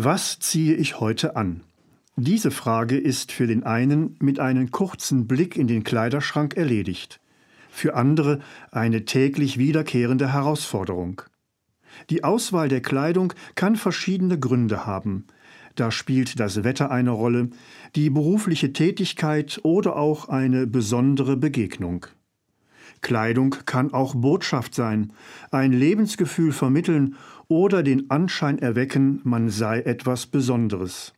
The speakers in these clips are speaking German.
Was ziehe ich heute an? Diese Frage ist für den einen mit einem kurzen Blick in den Kleiderschrank erledigt, für andere eine täglich wiederkehrende Herausforderung. Die Auswahl der Kleidung kann verschiedene Gründe haben. Da spielt das Wetter eine Rolle, die berufliche Tätigkeit oder auch eine besondere Begegnung. Kleidung kann auch Botschaft sein, ein Lebensgefühl vermitteln oder den Anschein erwecken, man sei etwas Besonderes.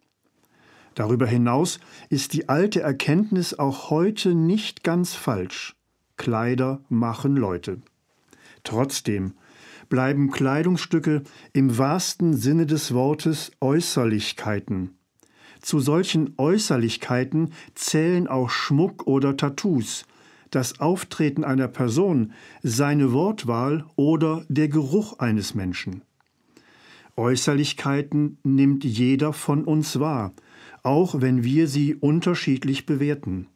Darüber hinaus ist die alte Erkenntnis auch heute nicht ganz falsch. Kleider machen Leute. Trotzdem bleiben Kleidungsstücke im wahrsten Sinne des Wortes Äußerlichkeiten. Zu solchen Äußerlichkeiten zählen auch Schmuck oder Tattoos, das Auftreten einer Person, seine Wortwahl oder der Geruch eines Menschen. Äußerlichkeiten nimmt jeder von uns wahr, auch wenn wir sie unterschiedlich bewerten.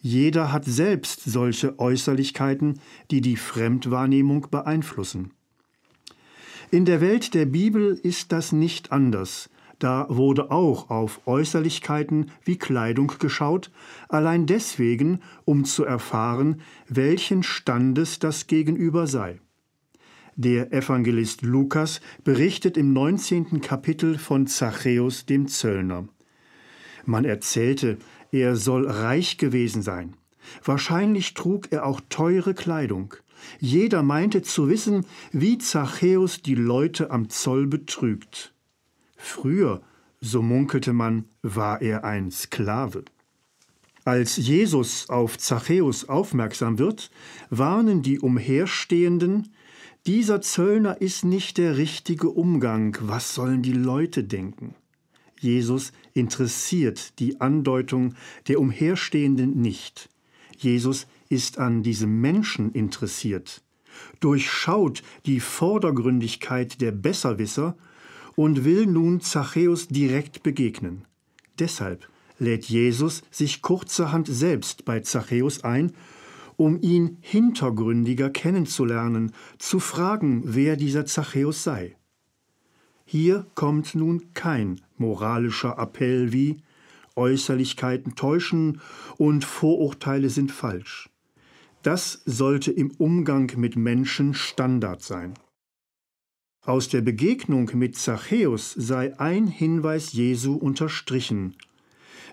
Jeder hat selbst solche Äußerlichkeiten, die die Fremdwahrnehmung beeinflussen. In der Welt der Bibel ist das nicht anders. Da wurde auch auf Äußerlichkeiten wie Kleidung geschaut, allein deswegen, um zu erfahren, welchen Standes das Gegenüber sei. Der Evangelist Lukas berichtet im 19. Kapitel von Zachäus dem Zöllner. Man erzählte, er soll reich gewesen sein. Wahrscheinlich trug er auch teure Kleidung. Jeder meinte zu wissen, wie Zachäus die Leute am Zoll betrügt. Früher, so munkelte man, war er ein Sklave. Als Jesus auf Zachäus aufmerksam wird, warnen die Umherstehenden, dieser Zöllner ist nicht der richtige Umgang, was sollen die Leute denken? Jesus interessiert die Andeutung der Umherstehenden nicht. Jesus ist an diesem Menschen interessiert, durchschaut die Vordergründigkeit der Besserwisser und will nun Zachäus direkt begegnen. Deshalb lädt Jesus sich kurzerhand selbst bei Zachäus ein um ihn hintergründiger kennenzulernen, zu fragen, wer dieser Zachäus sei. Hier kommt nun kein moralischer Appell wie Äußerlichkeiten täuschen und Vorurteile sind falsch. Das sollte im Umgang mit Menschen Standard sein. Aus der Begegnung mit Zachäus sei ein Hinweis Jesu unterstrichen,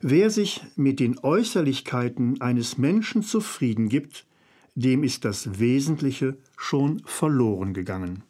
Wer sich mit den Äußerlichkeiten eines Menschen zufrieden gibt, dem ist das Wesentliche schon verloren gegangen.